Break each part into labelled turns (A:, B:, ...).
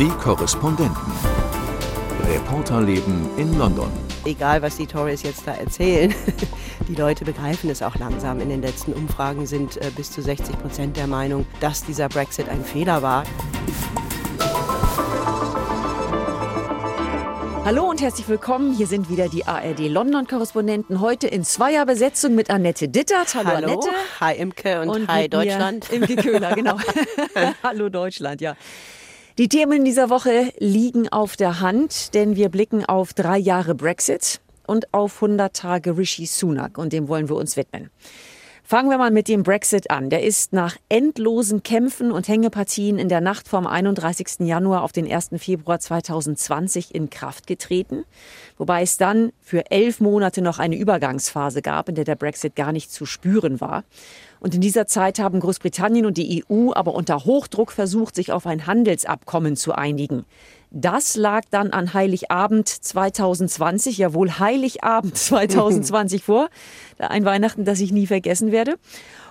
A: Die Korrespondenten. Reporterleben in London.
B: Egal, was die Tories jetzt da erzählen, die Leute begreifen es auch langsam. In den letzten Umfragen sind äh, bis zu 60 Prozent der Meinung, dass dieser Brexit ein Fehler war.
C: Hallo und herzlich willkommen. Hier sind wieder die ARD London-Korrespondenten. Heute in Zweierbesetzung mit Annette Dittert.
B: Hallo, Hallo. Annette. Hi Imke und, und hi Deutschland.
C: Imke Köhler, genau. Hallo Deutschland, ja. Die Themen dieser Woche liegen auf der Hand, denn wir blicken auf drei Jahre Brexit und auf 100 Tage Rishi Sunak und dem wollen wir uns widmen. Fangen wir mal mit dem Brexit an. Der ist nach endlosen Kämpfen und Hängepartien in der Nacht vom 31. Januar auf den 1. Februar 2020 in Kraft getreten, wobei es dann für elf Monate noch eine Übergangsphase gab, in der der Brexit gar nicht zu spüren war. Und in dieser Zeit haben Großbritannien und die EU aber unter Hochdruck versucht, sich auf ein Handelsabkommen zu einigen. Das lag dann an Heiligabend 2020, ja wohl Heiligabend 2020 vor. Ein Weihnachten, das ich nie vergessen werde.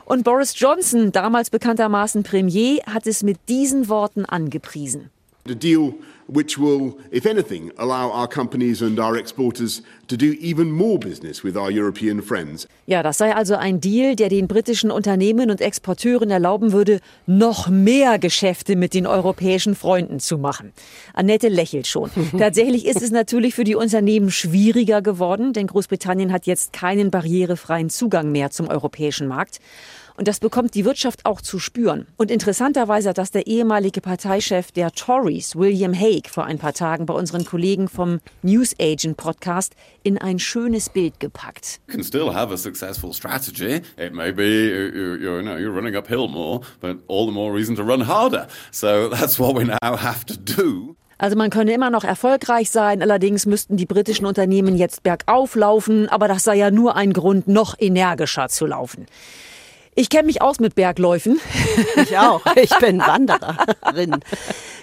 C: Und Boris Johnson, damals bekanntermaßen Premier, hat es mit diesen Worten angepriesen.
D: The deal which will, if anything, allow our companies and our exporters to do even more business with our European friends.
C: Ja, das sei also ein Deal, der den britischen Unternehmen und Exporteuren erlauben würde, noch mehr Geschäfte mit den europäischen Freunden zu machen. Annette lächelt schon. Tatsächlich ist es natürlich für die Unternehmen schwieriger geworden, denn Großbritannien hat jetzt keinen barrierefreien Zugang mehr zum europäischen Markt. Und das bekommt die Wirtschaft auch zu spüren. Und interessanterweise hat das der ehemalige Parteichef der Tories, William Hague, vor ein paar Tagen bei unseren Kollegen vom News Agent Podcast in ein schönes Bild gepackt.
E: You can still have a successful strategy. It may be you, you know you're running uphill more, but all the more reason to run harder. So that's what we now have to do.
C: Also man könne immer noch erfolgreich sein, allerdings müssten die britischen Unternehmen jetzt bergauf laufen, aber das sei ja nur ein Grund, noch energischer zu laufen. Ich kenne mich aus mit Bergläufen.
B: Ich auch. Ich bin Wandererin.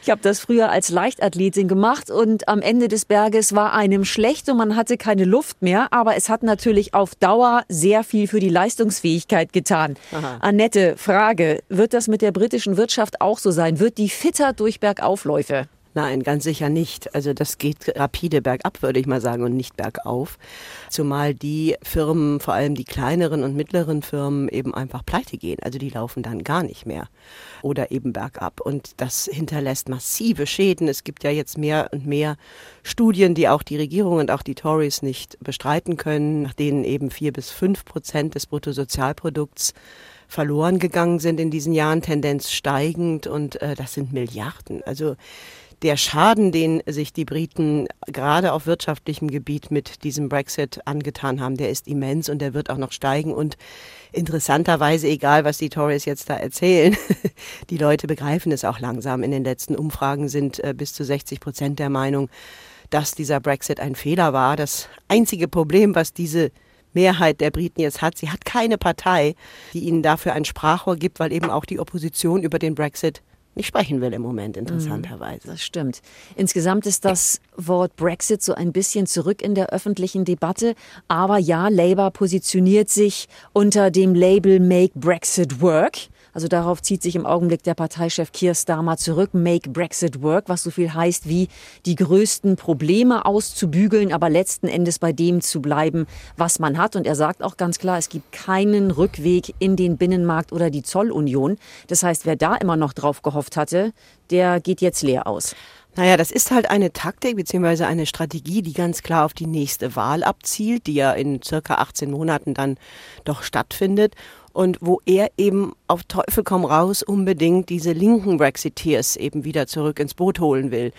C: Ich habe das früher als Leichtathletin gemacht und am Ende des Berges war einem schlecht und man hatte keine Luft mehr. Aber es hat natürlich auf Dauer sehr viel für die Leistungsfähigkeit getan. Aha. Annette, Frage, wird das mit der britischen Wirtschaft auch so sein? Wird die fitter durch Bergaufläufe?
B: Nein, ganz sicher nicht. Also das geht rapide bergab, würde ich mal sagen, und nicht bergauf. Zumal die Firmen, vor allem die kleineren und mittleren Firmen, eben einfach pleite gehen. Also die laufen dann gar nicht mehr. Oder eben bergab. Und das hinterlässt massive Schäden. Es gibt ja jetzt mehr und mehr Studien, die auch die Regierung und auch die Tories nicht bestreiten können, nach denen eben vier bis fünf Prozent des Bruttosozialprodukts verloren gegangen sind in diesen Jahren, Tendenz steigend und äh, das sind Milliarden. Also der Schaden, den sich die Briten gerade auf wirtschaftlichem Gebiet mit diesem Brexit angetan haben, der ist immens und der wird auch noch steigen. Und interessanterweise, egal was die Tories jetzt da erzählen, die Leute begreifen es auch langsam. In den letzten Umfragen sind äh, bis zu 60 Prozent der Meinung, dass dieser Brexit ein Fehler war. Das einzige Problem, was diese Mehrheit der Briten jetzt hat. Sie hat keine Partei, die ihnen dafür ein Sprachrohr gibt, weil eben auch die Opposition über den Brexit nicht sprechen will im Moment, interessanterweise.
C: Das stimmt. Insgesamt ist das Wort Brexit so ein bisschen zurück in der öffentlichen Debatte. Aber ja, Labour positioniert sich unter dem Label Make Brexit Work. Also darauf zieht sich im Augenblick der Parteichef Keir Starmer zurück. Make Brexit work, was so viel heißt wie die größten Probleme auszubügeln, aber letzten Endes bei dem zu bleiben, was man hat. Und er sagt auch ganz klar, es gibt keinen Rückweg in den Binnenmarkt oder die Zollunion. Das heißt, wer da immer noch drauf gehofft hatte, der geht jetzt leer aus.
B: Naja, das ist halt eine Taktik bzw. eine Strategie, die ganz klar auf die nächste Wahl abzielt, die ja in circa 18 Monaten dann doch stattfindet und wo er eben auf Teufel komm raus unbedingt diese linken Brexiteers eben wieder zurück ins Boot holen will,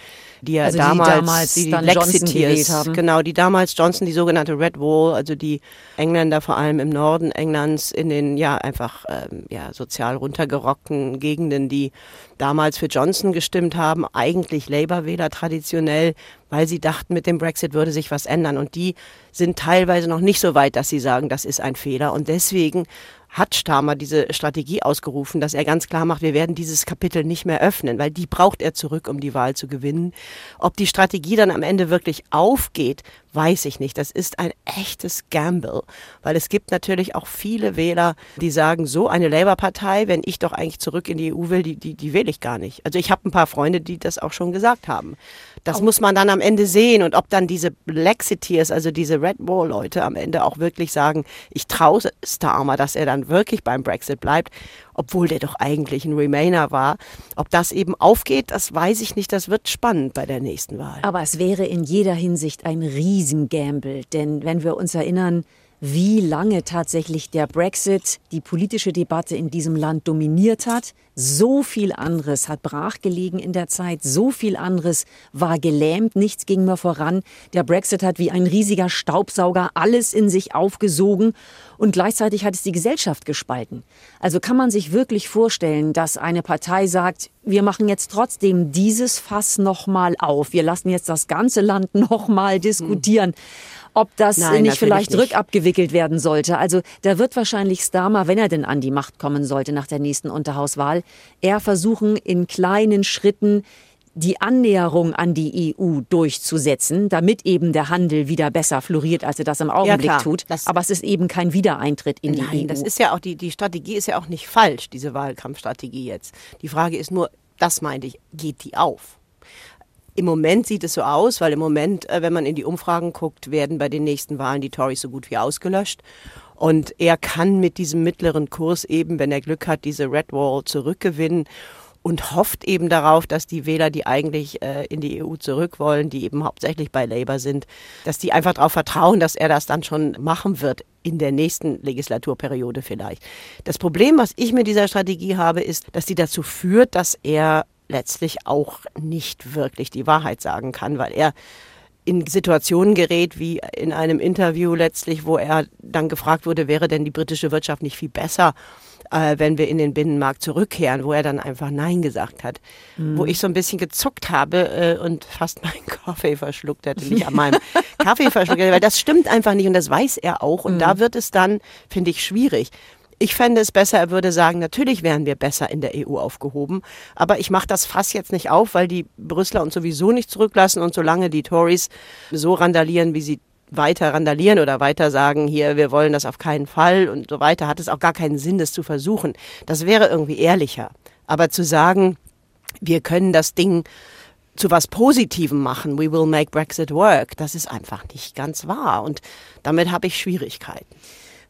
B: die ja also damals, die, damals die, die Lexiteers, genau, die damals Johnson, die sogenannte Red Wall, also die Engländer vor allem im Norden Englands in den ja einfach ähm, ja sozial runtergerockten Gegenden, die damals für Johnson gestimmt haben, eigentlich Labour-Wähler traditionell, weil sie dachten, mit dem Brexit würde sich was ändern. Und die sind teilweise noch nicht so weit, dass sie sagen, das ist ein Fehler. Und deswegen hat Starmer diese Strategie ausgerufen, dass er ganz klar macht, wir werden dieses Kapitel nicht mehr öffnen, weil die braucht er zurück, um die Wahl zu gewinnen. Ob die Strategie dann am Ende wirklich aufgeht, weiß ich nicht. Das ist ein echtes Gamble, weil es gibt natürlich auch viele Wähler, die sagen, so eine Labour-Partei, wenn ich doch eigentlich zurück in die EU will, die, die, die wähle ich gar nicht. Also ich habe ein paar Freunde, die das auch schon gesagt haben. Das muss man dann am Ende sehen und ob dann diese Lexiteers, also diese Red Wall-Leute am Ende auch wirklich sagen, ich traue Starmer, dass er dann wirklich beim Brexit bleibt, obwohl der doch eigentlich ein Remainer war. Ob das eben aufgeht, das weiß ich nicht. Das wird spannend bei der nächsten Wahl.
C: Aber es wäre in jeder Hinsicht ein Riesengamble, denn wenn wir uns erinnern, wie lange tatsächlich der Brexit die politische Debatte in diesem Land dominiert hat. So viel anderes hat brachgelegen in der Zeit, so viel anderes war gelähmt, nichts ging mehr voran. Der Brexit hat wie ein riesiger Staubsauger alles in sich aufgesogen und gleichzeitig hat es die Gesellschaft gespalten. Also kann man sich wirklich vorstellen, dass eine Partei sagt, wir machen jetzt trotzdem dieses Fass nochmal auf, wir lassen jetzt das ganze Land nochmal diskutieren. Hm ob das Nein, nicht vielleicht nicht. rückabgewickelt werden sollte. Also da wird wahrscheinlich Starmer, wenn er denn an die Macht kommen sollte nach der nächsten Unterhauswahl, eher versuchen, in kleinen Schritten die Annäherung an die EU durchzusetzen, damit eben der Handel wieder besser floriert, als er das im Augenblick ja, tut. Das Aber es ist eben kein Wiedereintritt in nein, die EU.
B: Das ist ja auch die, die Strategie ist ja auch nicht falsch, diese Wahlkampfstrategie jetzt. Die Frage ist nur, das meinte ich, geht die auf? Im Moment sieht es so aus, weil im Moment, äh, wenn man in die Umfragen guckt, werden bei den nächsten Wahlen die Tories so gut wie ausgelöscht. Und er kann mit diesem mittleren Kurs eben, wenn er Glück hat, diese Red Wall zurückgewinnen und hofft eben darauf, dass die Wähler, die eigentlich äh, in die EU zurück wollen, die eben hauptsächlich bei Labour sind, dass die einfach darauf vertrauen, dass er das dann schon machen wird in der nächsten Legislaturperiode vielleicht. Das Problem, was ich mit dieser Strategie habe, ist, dass die dazu führt, dass er letztlich auch nicht wirklich die Wahrheit sagen kann, weil er in Situationen gerät, wie in einem Interview letztlich, wo er dann gefragt wurde, wäre denn die britische Wirtschaft nicht viel besser, äh, wenn wir in den Binnenmarkt zurückkehren, wo er dann einfach Nein gesagt hat. Mhm. Wo ich so ein bisschen gezuckt habe äh, und fast meinen Kaffee verschluckt hätte, nicht an meinem Kaffee verschluckt hätte, weil das stimmt einfach nicht und das weiß er auch. Und mhm. da wird es dann, finde ich, schwierig. Ich fände es besser, er würde sagen, natürlich wären wir besser in der EU aufgehoben. Aber ich mache das Fass jetzt nicht auf, weil die Brüsseler uns sowieso nicht zurücklassen. Und solange die Tories so randalieren, wie sie weiter randalieren oder weiter sagen, hier, wir wollen das auf keinen Fall und so weiter, hat es auch gar keinen Sinn, das zu versuchen. Das wäre irgendwie ehrlicher. Aber zu sagen, wir können das Ding zu was Positivem machen, we will make Brexit work, das ist einfach nicht ganz wahr. Und damit habe ich Schwierigkeiten.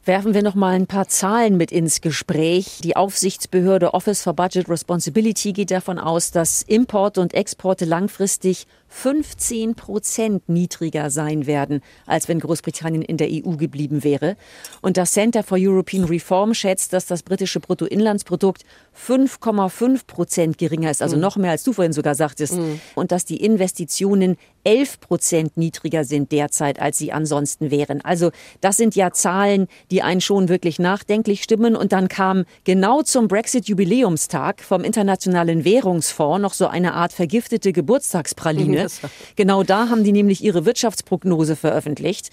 C: Werfen wir noch mal ein paar Zahlen mit ins Gespräch. Die Aufsichtsbehörde Office for Budget Responsibility geht davon aus, dass Importe und Exporte langfristig 15 Prozent niedriger sein werden, als wenn Großbritannien in der EU geblieben wäre. Und das Center for European Reform schätzt, dass das britische Bruttoinlandsprodukt 5,5 Prozent geringer ist, also mhm. noch mehr als du vorhin sogar sagtest. Mhm. Und dass die Investitionen 11 Prozent niedriger sind derzeit, als sie ansonsten wären. Also das sind ja Zahlen, die einen schon wirklich nachdenklich stimmen. Und dann kam genau zum Brexit-Jubiläumstag vom Internationalen Währungsfonds noch so eine Art vergiftete Geburtstagspraline. Mhm. Genau da haben die nämlich ihre Wirtschaftsprognose veröffentlicht.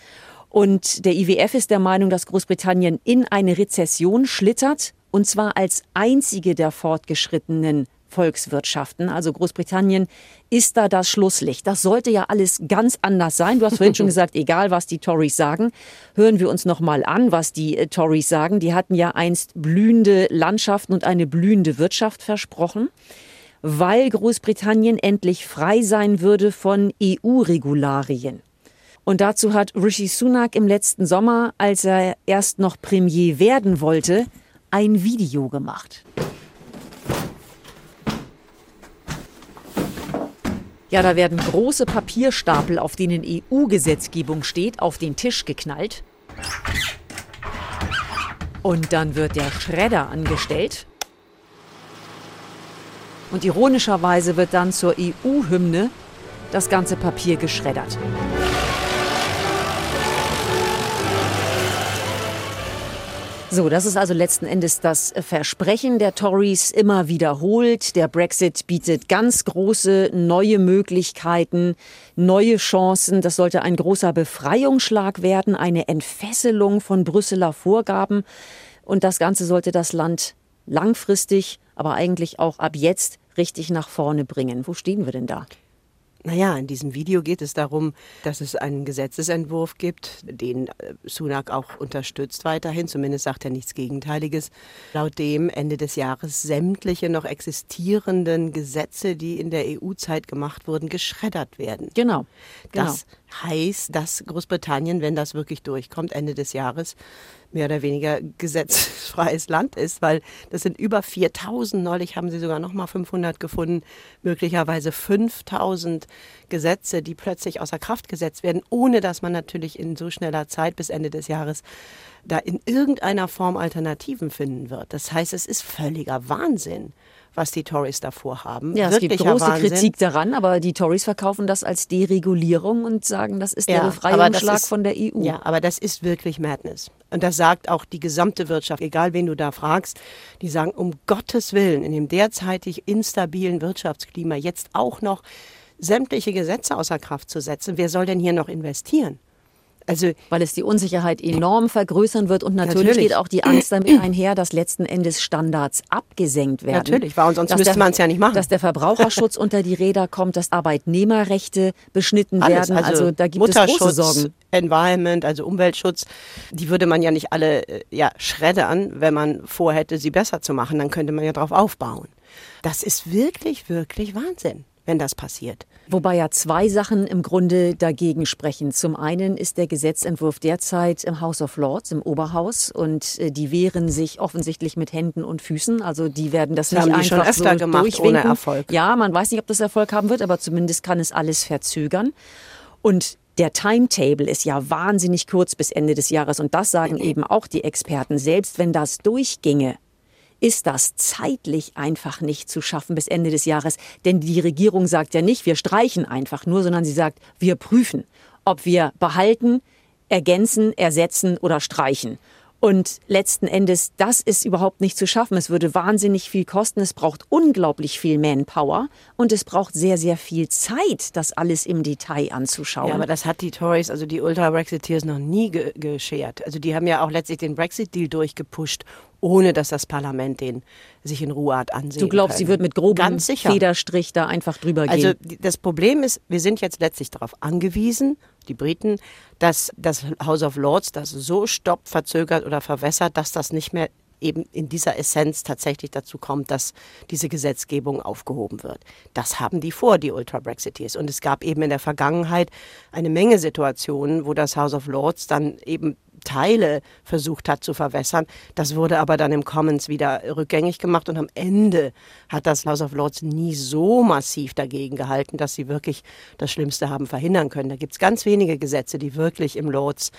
C: Und der IWF ist der Meinung, dass Großbritannien in eine Rezession schlittert, und zwar als einzige der fortgeschrittenen Volkswirtschaften. Also Großbritannien ist da das Schlusslicht. Das sollte ja alles ganz anders sein. Du hast vorhin schon gesagt, egal was die Tories sagen, hören wir uns noch mal an, was die äh, Tories sagen. Die hatten ja einst blühende Landschaften und eine blühende Wirtschaft versprochen weil Großbritannien endlich frei sein würde von EU-Regularien. Und dazu hat Rishi Sunak im letzten Sommer, als er erst noch Premier werden wollte, ein Video gemacht. Ja, da werden große Papierstapel, auf denen EU-Gesetzgebung steht, auf den Tisch geknallt. Und dann wird der Schredder angestellt. Und ironischerweise wird dann zur EU-Hymne das ganze Papier geschreddert. So, das ist also letzten Endes das Versprechen der Tories immer wiederholt. Der Brexit bietet ganz große neue Möglichkeiten, neue Chancen. Das sollte ein großer Befreiungsschlag werden, eine Entfesselung von Brüsseler Vorgaben. Und das Ganze sollte das Land langfristig, aber eigentlich auch ab jetzt richtig nach vorne bringen. Wo stehen wir denn da?
B: Naja, in diesem Video geht es darum, dass es einen Gesetzesentwurf gibt, den äh, Sunak auch unterstützt weiterhin. Zumindest sagt er nichts Gegenteiliges. Laut dem Ende des Jahres sämtliche noch existierenden Gesetze, die in der EU-Zeit gemacht wurden, geschreddert werden.
C: Genau. genau.
B: Das heißt, dass Großbritannien, wenn das wirklich durchkommt, Ende des Jahres, mehr oder weniger gesetzfreies Land ist, weil das sind über 4000, neulich haben sie sogar noch mal 500 gefunden, möglicherweise 5000 Gesetze, die plötzlich außer Kraft gesetzt werden, ohne dass man natürlich in so schneller Zeit bis Ende des Jahres da in irgendeiner Form Alternativen finden wird. Das heißt, es ist völliger Wahnsinn was die Tories davor haben.
C: Ja, es gibt große Wahnsinn. Kritik daran, aber die Tories verkaufen das als Deregulierung und sagen, das ist der ja, Befreiungsschlag ist, von der EU.
B: Ja, aber das ist wirklich Madness. Und das sagt auch die gesamte Wirtschaft, egal wen du da fragst, die sagen, um Gottes Willen, in dem derzeitig instabilen Wirtschaftsklima jetzt auch noch sämtliche Gesetze außer Kraft zu setzen, wer soll denn hier noch investieren?
C: Also, Weil es die Unsicherheit enorm vergrößern wird und natürlich, natürlich. geht auch die Angst damit einher, dass letzten Endes Standards abgesenkt werden.
B: Natürlich, weil sonst müsste man es ja nicht machen.
C: Dass der Verbraucherschutz unter die Räder kommt, dass Arbeitnehmerrechte beschnitten Alles, werden. Also, also da gibt es große Sorgen.
B: Environment, also Umweltschutz, die würde man ja nicht alle äh, ja, schreddern, wenn man vorhätte, sie besser zu machen. Dann könnte man ja darauf aufbauen. Das ist wirklich, wirklich Wahnsinn wenn das passiert.
C: Wobei ja zwei Sachen im Grunde dagegen sprechen. Zum einen ist der Gesetzentwurf derzeit im House of Lords, im Oberhaus, und äh, die wehren sich offensichtlich mit Händen und Füßen. Also die werden das, das nicht einfach schon öfter so gemacht ohne Erfolg. Ja, man weiß nicht, ob das Erfolg haben wird, aber zumindest kann es alles verzögern. Und der Timetable ist ja wahnsinnig kurz bis Ende des Jahres und das sagen eben auch die Experten. Selbst wenn das durchginge, ist das zeitlich einfach nicht zu schaffen bis Ende des Jahres. Denn die Regierung sagt ja nicht, wir streichen einfach nur, sondern sie sagt, wir prüfen, ob wir behalten, ergänzen, ersetzen oder streichen. Und letzten Endes, das ist überhaupt nicht zu schaffen. Es würde wahnsinnig viel kosten. Es braucht unglaublich viel Manpower und es braucht sehr, sehr viel Zeit, das alles im Detail anzuschauen. Ja,
B: aber das hat die Tories, also die Ultra-Brexiteers, noch nie ge geschert. Also die haben ja auch letztlich den Brexit-Deal durchgepusht, ohne dass das Parlament den sich in Ruhe hat ansehen
C: Du glaubst, können. sie wird mit grobem Federstrich da einfach drüber
B: also,
C: gehen?
B: Also das Problem ist, wir sind jetzt letztlich darauf angewiesen, die Briten, dass das House of Lords das so stoppt, verzögert oder verwässert, dass das nicht mehr eben in dieser Essenz tatsächlich dazu kommt, dass diese Gesetzgebung aufgehoben wird. Das haben die vor, die Ultra-Brexiteers. Und es gab eben in der Vergangenheit eine Menge Situationen, wo das House of Lords dann eben Teile versucht hat zu verwässern. Das wurde aber dann im Commons wieder rückgängig gemacht und am Ende hat das House of Lords nie so massiv dagegen gehalten, dass sie wirklich das Schlimmste haben verhindern können. Da gibt es ganz wenige Gesetze, die wirklich im Lords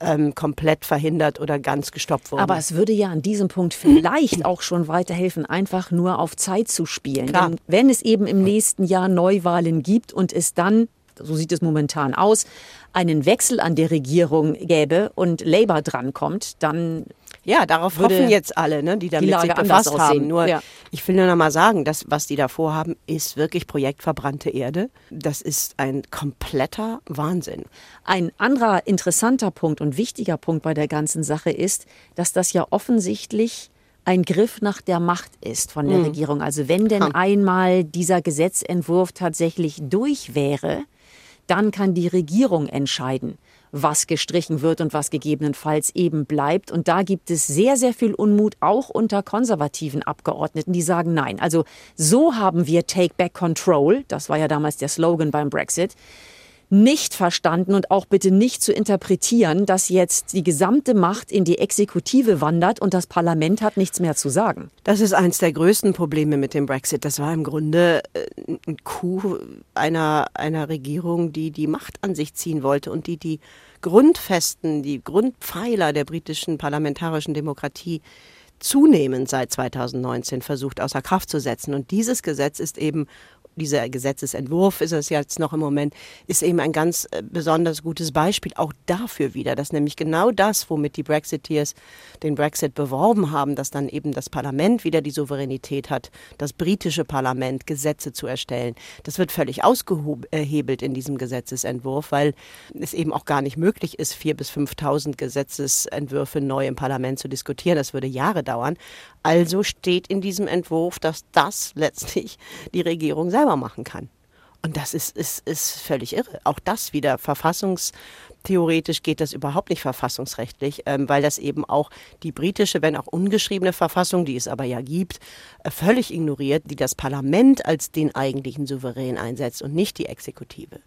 B: ähm, komplett verhindert oder ganz gestoppt wurden.
C: Aber es würde ja an diesem Punkt vielleicht auch schon weiterhelfen, einfach nur auf Zeit zu spielen. Klar. Denn wenn es eben im nächsten Jahr Neuwahlen gibt und es dann so sieht es momentan aus, einen Wechsel an der Regierung gäbe und Labour drankommt, dann
B: ja, darauf hoffen jetzt alle, ne, die damit die sich befasst haben. Nur ja. ich will nur noch mal sagen, das, was die da vorhaben, ist wirklich Projekt verbrannte Erde. Das ist ein kompletter Wahnsinn.
C: Ein anderer interessanter Punkt und wichtiger Punkt bei der ganzen Sache ist, dass das ja offensichtlich ein Griff nach der Macht ist von der mhm. Regierung. Also wenn denn einmal dieser Gesetzentwurf tatsächlich durch wäre, dann kann die Regierung entscheiden, was gestrichen wird und was gegebenenfalls eben bleibt. Und da gibt es sehr, sehr viel Unmut, auch unter konservativen Abgeordneten, die sagen, nein, also so haben wir Take Back Control, das war ja damals der Slogan beim Brexit, nicht verstanden und auch bitte nicht zu interpretieren, dass jetzt die gesamte Macht in die Exekutive wandert und das Parlament hat nichts mehr zu sagen.
B: Das ist eines der größten Probleme mit dem Brexit. Das war im Grunde äh, ein Coup einer, einer Regierung, die die Macht an sich ziehen wollte und die die Grundfesten, die Grundpfeiler der britischen parlamentarischen Demokratie zunehmend seit 2019 versucht außer Kraft zu setzen. Und dieses Gesetz ist eben dieser Gesetzesentwurf ist es jetzt noch im Moment, ist eben ein ganz äh, besonders gutes Beispiel auch dafür wieder, dass nämlich genau das, womit die Brexiteers den Brexit beworben haben, dass dann eben das Parlament wieder die Souveränität hat, das britische Parlament Gesetze zu erstellen. Das wird völlig ausgehebelt in diesem Gesetzesentwurf, weil es eben auch gar nicht möglich ist, vier bis 5.000 Gesetzesentwürfe neu im Parlament zu diskutieren. Das würde Jahre dauern. Also steht in diesem Entwurf, dass das letztlich die Regierung selber machen kann. Und das ist, ist, ist völlig irre. Auch das wieder verfassungstheoretisch geht das überhaupt nicht verfassungsrechtlich, ähm, weil das eben auch die britische, wenn auch ungeschriebene Verfassung, die es aber ja gibt, äh, völlig ignoriert, die das Parlament als den eigentlichen Souverän einsetzt und nicht die Exekutive.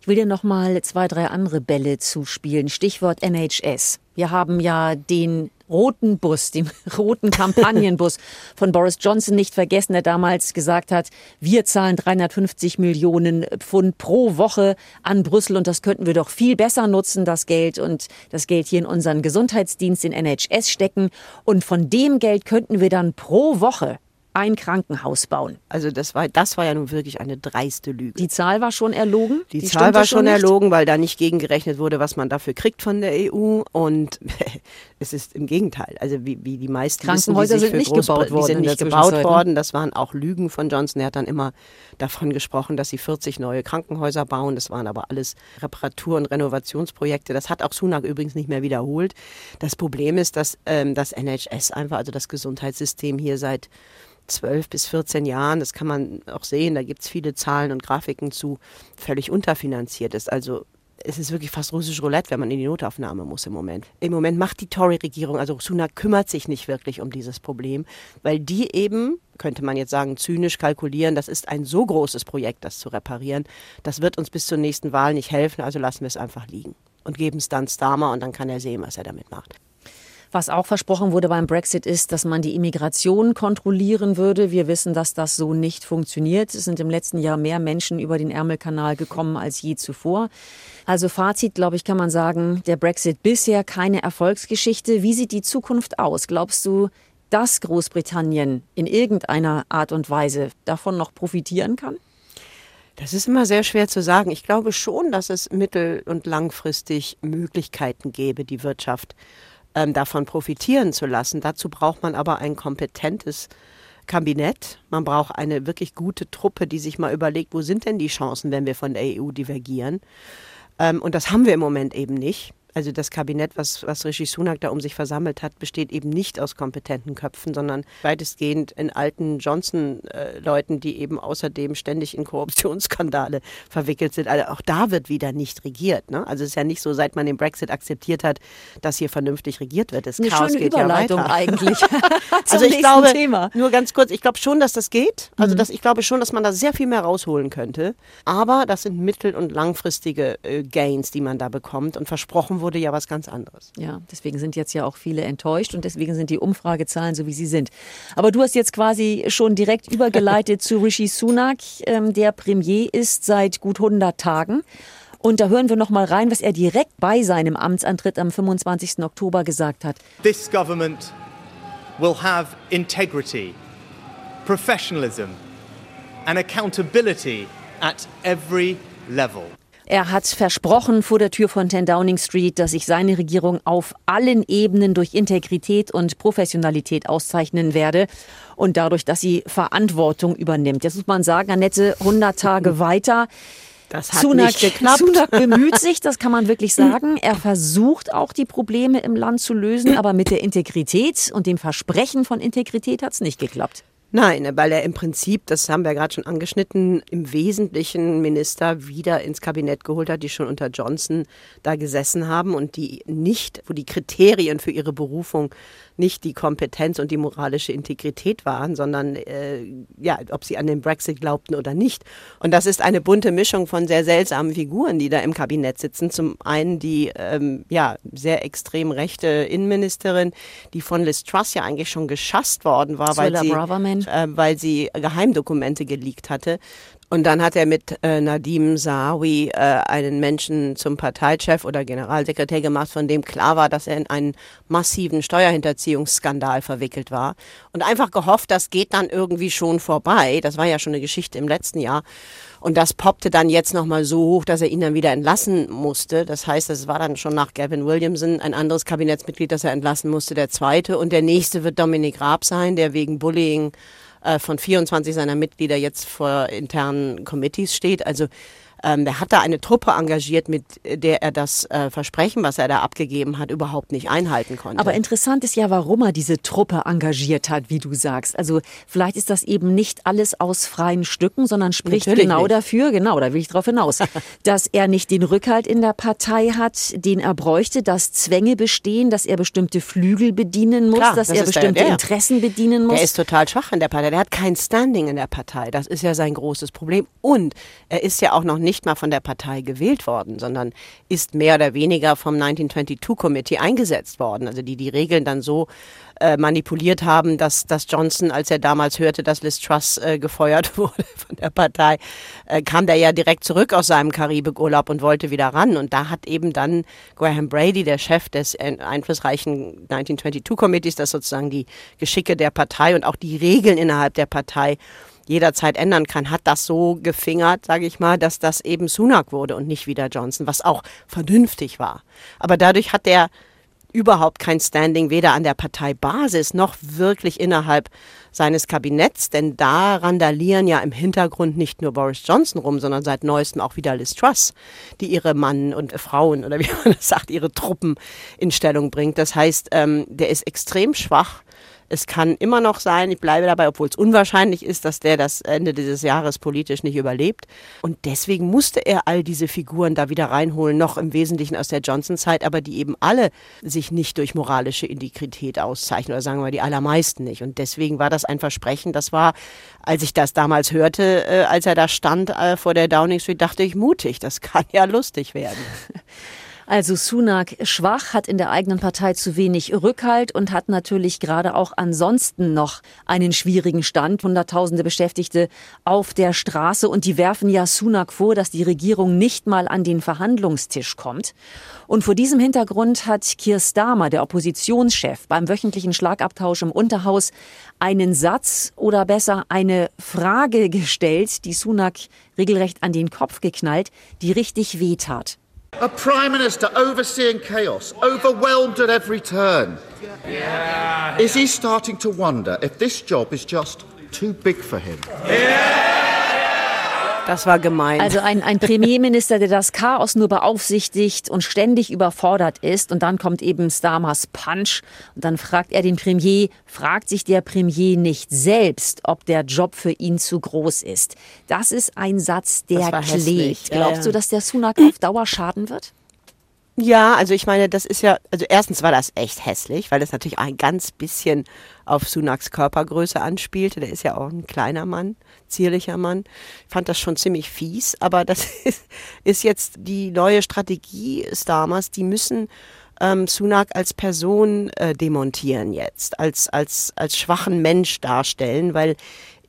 C: Ich will dir noch mal zwei, drei andere Bälle zuspielen. Stichwort NHS. Wir haben ja den roten Bus, den roten Kampagnenbus von Boris Johnson nicht vergessen, der damals gesagt hat, wir zahlen 350 Millionen Pfund pro Woche an Brüssel und das könnten wir doch viel besser nutzen, das Geld und das Geld hier in unseren Gesundheitsdienst, in NHS stecken. Und von dem Geld könnten wir dann pro Woche ein Krankenhaus bauen.
B: Also das war, das war ja nun wirklich eine dreiste Lüge.
C: Die Zahl war schon erlogen?
B: Die, die Zahl war schon erlogen, weil da nicht gegengerechnet wurde, was man dafür kriegt von der EU. Und es ist im Gegenteil. Also wie, wie die meisten
C: Krankenhäuser
B: wissen,
C: sind nicht gebaut worden.
B: Die sind nicht gebaut worden. Das waren auch Lügen von Johnson. Er hat dann immer davon gesprochen, dass sie 40 neue Krankenhäuser bauen. Das waren aber alles Reparatur- und Renovationsprojekte. Das hat auch Sunak übrigens nicht mehr wiederholt. Das Problem ist, dass ähm, das NHS einfach, also das Gesundheitssystem hier seit 12 bis 14 Jahren, das kann man auch sehen, da gibt es viele Zahlen und Grafiken zu, völlig unterfinanziert ist. Also es ist wirklich fast russisch Roulette, wenn man in die Notaufnahme muss im Moment. Im Moment macht die Tory-Regierung, also Sunak kümmert sich nicht wirklich um dieses Problem, weil die eben, könnte man jetzt sagen, zynisch kalkulieren, das ist ein so großes Projekt, das zu reparieren, das wird uns bis zur nächsten Wahl nicht helfen, also lassen wir es einfach liegen und geben es dann Starmer und dann kann er sehen, was er damit macht.
C: Was auch versprochen wurde beim Brexit ist, dass man die Immigration kontrollieren würde. Wir wissen, dass das so nicht funktioniert. Es sind im letzten Jahr mehr Menschen über den Ärmelkanal gekommen als je zuvor. Also Fazit, glaube ich, kann man sagen, der Brexit bisher keine Erfolgsgeschichte. Wie sieht die Zukunft aus? Glaubst du, dass Großbritannien in irgendeiner Art und Weise davon noch profitieren kann?
B: Das ist immer sehr schwer zu sagen. Ich glaube schon, dass es mittel- und langfristig Möglichkeiten gäbe, die Wirtschaft ähm, davon profitieren zu lassen. Dazu braucht man aber ein kompetentes Kabinett. Man braucht eine wirklich gute Truppe, die sich mal überlegt, wo sind denn die Chancen, wenn wir von der EU divergieren. Ähm, und das haben wir im Moment eben nicht. Also das Kabinett, was, was Rishi Sunak da um sich versammelt hat, besteht eben nicht aus kompetenten Köpfen, sondern weitestgehend in alten Johnson-Leuten, die eben außerdem ständig in Korruptionsskandale verwickelt sind. Also auch da wird wieder nicht regiert. Ne? Also es ist ja nicht so, seit man den Brexit akzeptiert hat, dass hier vernünftig regiert wird. Das
C: Eine
B: Chaos
C: schöne
B: geht
C: Überleitung
B: ja weiter.
C: eigentlich.
B: also ich glaube,
C: Thema.
B: nur ganz kurz, ich glaube schon, dass das geht. Also dass, ich glaube schon, dass man da sehr viel mehr rausholen könnte. Aber das sind mittel- und langfristige äh, Gains, die man da bekommt. Und versprochen wurde ja was ganz anderes.
C: Ja, deswegen sind jetzt ja auch viele enttäuscht und deswegen sind die Umfragezahlen so, wie sie sind. Aber du hast jetzt quasi schon direkt übergeleitet zu Rishi Sunak, ähm, der Premier ist seit gut 100 Tagen. Und da hören wir noch mal rein, was er direkt bei seinem Amtsantritt am 25. Oktober gesagt hat.
F: This government will have integrity, professionalism and accountability at every level.
C: Er hat versprochen vor der Tür von 10 Downing Street, dass sich seine Regierung auf allen Ebenen durch Integrität und Professionalität auszeichnen werde und dadurch, dass sie Verantwortung übernimmt. Jetzt muss man sagen, Annette, 100 Tage weiter.
B: Das hat
C: Sunak,
B: nicht geklappt.
C: Sunak bemüht sich, das kann man wirklich sagen. Er versucht auch die Probleme im Land zu lösen, aber mit der Integrität und dem Versprechen von Integrität hat es nicht geklappt.
B: Nein, weil er im Prinzip, das haben wir gerade schon angeschnitten, im Wesentlichen Minister wieder ins Kabinett geholt hat, die schon unter Johnson da gesessen haben und die nicht, wo die Kriterien für ihre Berufung nicht die Kompetenz und die moralische Integrität waren, sondern äh, ja, ob sie an den Brexit glaubten oder nicht. Und das ist eine bunte Mischung von sehr seltsamen Figuren, die da im Kabinett sitzen. Zum einen die ähm, ja, sehr extrem rechte Innenministerin, die von Liz Truss ja eigentlich schon geschasst worden war, weil sie, äh, weil sie Geheimdokumente geleakt hatte. Und dann hat er mit äh, Nadim Sahawi äh, einen Menschen zum Parteichef oder Generalsekretär gemacht, von dem klar war, dass er in einen massiven Steuerhinterziehungsskandal verwickelt war. Und einfach gehofft, das geht dann irgendwie schon vorbei. Das war ja schon eine Geschichte im letzten Jahr. Und das poppte dann jetzt nochmal so hoch, dass er ihn dann wieder entlassen musste. Das heißt, es war dann schon nach Gavin Williamson ein anderes Kabinettsmitglied, das er entlassen musste, der zweite. Und der nächste wird Dominik Raab sein, der wegen Bullying äh, von 24 seiner Mitglieder jetzt vor internen Committees steht. Also Ähm, der hat da eine Truppe engagiert, mit der er das äh, Versprechen, was er da abgegeben hat, überhaupt nicht einhalten konnte.
C: Aber interessant ist ja, warum er diese Truppe engagiert hat, wie du sagst. Also vielleicht ist das eben nicht alles aus freien Stücken, sondern spricht
B: Natürlich
C: genau
B: nicht.
C: dafür, genau, da will ich drauf hinaus, dass er nicht den Rückhalt in der Partei hat, den er bräuchte, dass Zwänge bestehen, dass er bestimmte Flügel bedienen muss,
B: Klar,
C: dass
B: das
C: er
B: der-
C: bestimmte
B: ja, ja.
C: Interessen bedienen muss.
B: Der ist total schwach in der Partei. Der hat kein Standing in der Partei. Das ist ja sein großes Problem. Und er ist ja auch noch nicht mal von der Partei gewählt worden, sondern ist mehr oder weniger vom 1922 Committee eingesetzt worden. Also die die Regeln dann so äh, manipuliert haben, dass, dass Johnson, als er damals hörte, dass Liz Truss äh, gefeuert wurde von der Partei, äh, kam der ja direkt zurück aus seinem Karibikurlaub und wollte wieder ran. Und da hat eben dann Graham Brady, der Chef des einflussreichen 1922 Committees, das sozusagen die Geschicke der Partei und auch die Regeln innerhalb der Partei jederzeit ändern kann, hat das so gefingert, sage ich mal, dass das eben Sunak wurde und nicht wieder Johnson, was auch vernünftig war. Aber dadurch hat der überhaupt kein Standing, weder an der Parteibasis noch wirklich innerhalb seines Kabinetts, denn da randalieren ja im Hintergrund nicht nur Boris Johnson rum, sondern seit neuestem auch wieder Liz Truss, die ihre Mann und Frauen oder wie man das sagt, ihre Truppen in Stellung bringt. Das heißt, ähm, der ist extrem schwach. Es kann immer noch sein, ich bleibe dabei, obwohl es unwahrscheinlich ist, dass der das Ende dieses Jahres politisch nicht überlebt. Und deswegen musste er all diese Figuren da wieder reinholen, noch im Wesentlichen aus der Johnson-Zeit, aber die eben alle sich nicht durch moralische Integrität auszeichnen, oder sagen wir mal die allermeisten nicht. Und deswegen war das ein Versprechen, das war, als ich das damals hörte, äh, als er da stand äh, vor der Downing Street, dachte ich mutig, das kann ja lustig werden.
C: Also Sunak schwach, hat in der eigenen Partei zu wenig Rückhalt und hat natürlich gerade auch ansonsten noch einen schwierigen Stand. Hunderttausende Beschäftigte auf der Straße und die werfen ja Sunak vor, dass die Regierung nicht mal an den Verhandlungstisch kommt. Und vor diesem Hintergrund hat Keir Starmer, der Oppositionschef, beim wöchentlichen Schlagabtausch im Unterhaus einen Satz oder besser eine Frage gestellt, die Sunak regelrecht an den Kopf geknallt, die richtig wehtat.
G: A prime minister overseeing chaos, overwhelmed at every turn. Is he starting to wonder if this job is just too big for him?
B: Das war gemein.
C: Also ein, ein Premierminister, der das Chaos nur beaufsichtigt und ständig überfordert ist. Und dann kommt eben Starmers Punch. Und dann fragt er den Premier, fragt sich der Premier nicht selbst, ob der Job für ihn zu groß ist. Das ist ein Satz, der klebt.
B: Ja,
C: Glaubst du, dass der Sunak auf Dauer schaden wird?
B: Ja, also ich meine, das ist ja, also erstens war das echt hässlich, weil das natürlich ein ganz bisschen auf Sunaks Körpergröße anspielte. Der ist ja auch ein kleiner Mann, zierlicher Mann. Ich fand das schon ziemlich fies, aber das ist, ist jetzt die neue Strategie Starmers. Die müssen ähm, Sunak als Person äh, demontieren jetzt, als, als, als schwachen Mensch darstellen, weil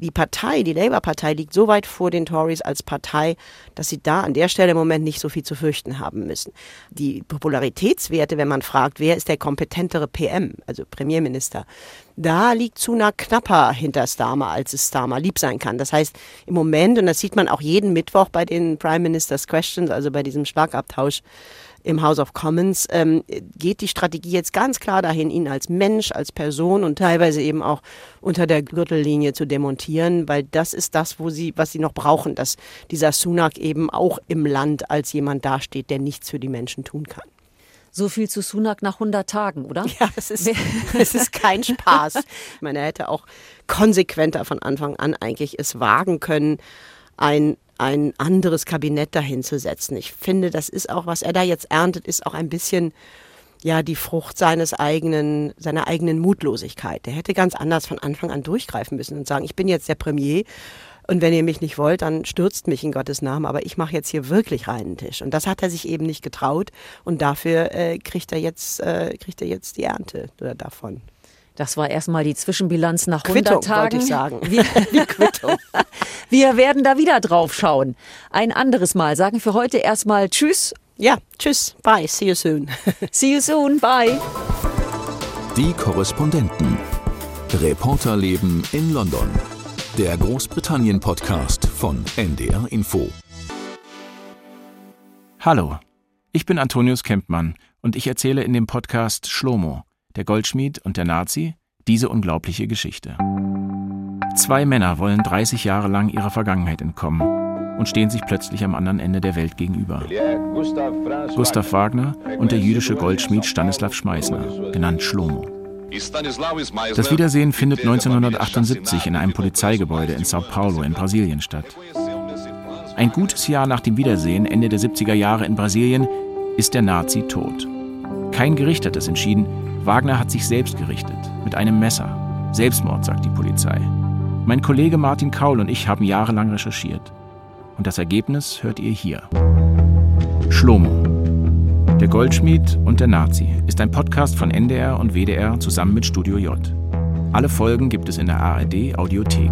B: die Partei, die Labour-Partei, liegt so weit vor den Tories als Partei, dass sie da an der Stelle im Moment nicht so viel zu fürchten haben müssen. Die Popularitätswerte, wenn man fragt, wer ist der kompetentere PM, also Premierminister, da liegt Sunak knapper hinter Starmer, als es Starmer lieb sein kann. Das heißt, im Moment, und das sieht man auch jeden Mittwoch bei den Prime Minister's Questions, also bei diesem Schlagabtausch, im House of Commons ähm, geht die Strategie jetzt ganz klar dahin, ihn als Mensch, als Person und teilweise eben auch unter der Gürtellinie zu demontieren, weil das ist das, wo sie, was sie noch brauchen, dass dieser Sunak eben auch im Land als jemand dasteht, der nichts für die Menschen tun kann.
C: So viel zu Sunak nach 100 Tagen, oder?
B: Ja, es ist, es ist kein Spaß. Ich meine, er hätte auch konsequenter von Anfang an eigentlich es wagen können, ein ein anderes Kabinett dahin zu setzen. Ich finde, das ist auch, was er da jetzt erntet, ist auch ein bisschen ja die Frucht seines eigenen, seiner eigenen Mutlosigkeit. Der hätte ganz anders von Anfang an durchgreifen müssen und sagen, ich bin jetzt der Premier und wenn ihr mich nicht wollt, dann stürzt mich in Gottes Namen, aber ich mache jetzt hier wirklich reinen Tisch. Und das hat er sich eben nicht getraut und dafür äh, kriegt er jetzt äh, kriegt er jetzt die Ernte davon.
C: Das war erstmal die Zwischenbilanz nach 100
B: Quittung,
C: Tagen.
B: wollte ich sagen.
C: Wir,
B: Die Quittung.
C: wir werden da wieder drauf schauen. Ein anderes Mal. Sagen für heute erstmal Tschüss.
B: Ja, tschüss, bye, see you soon.
C: See you soon. Bye.
A: Die Korrespondenten. Reporterleben in London. Der Großbritannien-Podcast von NDR Info.
H: Hallo, ich bin Antonius Kempmann und ich erzähle in dem Podcast Schlomo, der Goldschmied und der Nazi, diese unglaubliche Geschichte. Zwei Männer wollen 30 Jahre lang ihrer Vergangenheit entkommen. und stehen sich plötzlich am anderen Ende der Welt gegenüber. Gustav Wagner und der jüdische Goldschmied Stanislav Schmeißner, genannt Schlomo. Das Wiedersehen findet 1978 in einem Polizeigebäude in Sao Paulo in Brasilien statt. Ein gutes Jahr nach dem Wiedersehen, Ende der 70er Jahre in Brasilien, ist der Nazi tot. Kein Gericht hat es entschieden, Wagner hat sich selbst gerichtet, mit einem Messer. Selbstmord, sagt die Polizei. Mein Kollege Martin Kaul und ich haben jahrelang recherchiert. Und das Ergebnis hört ihr hier. Schlomo. Der Goldschmied und der Nazi ist ein Podcast von NDR und WDR zusammen mit Studio J. Alle Folgen gibt es in der ARD Audiothek.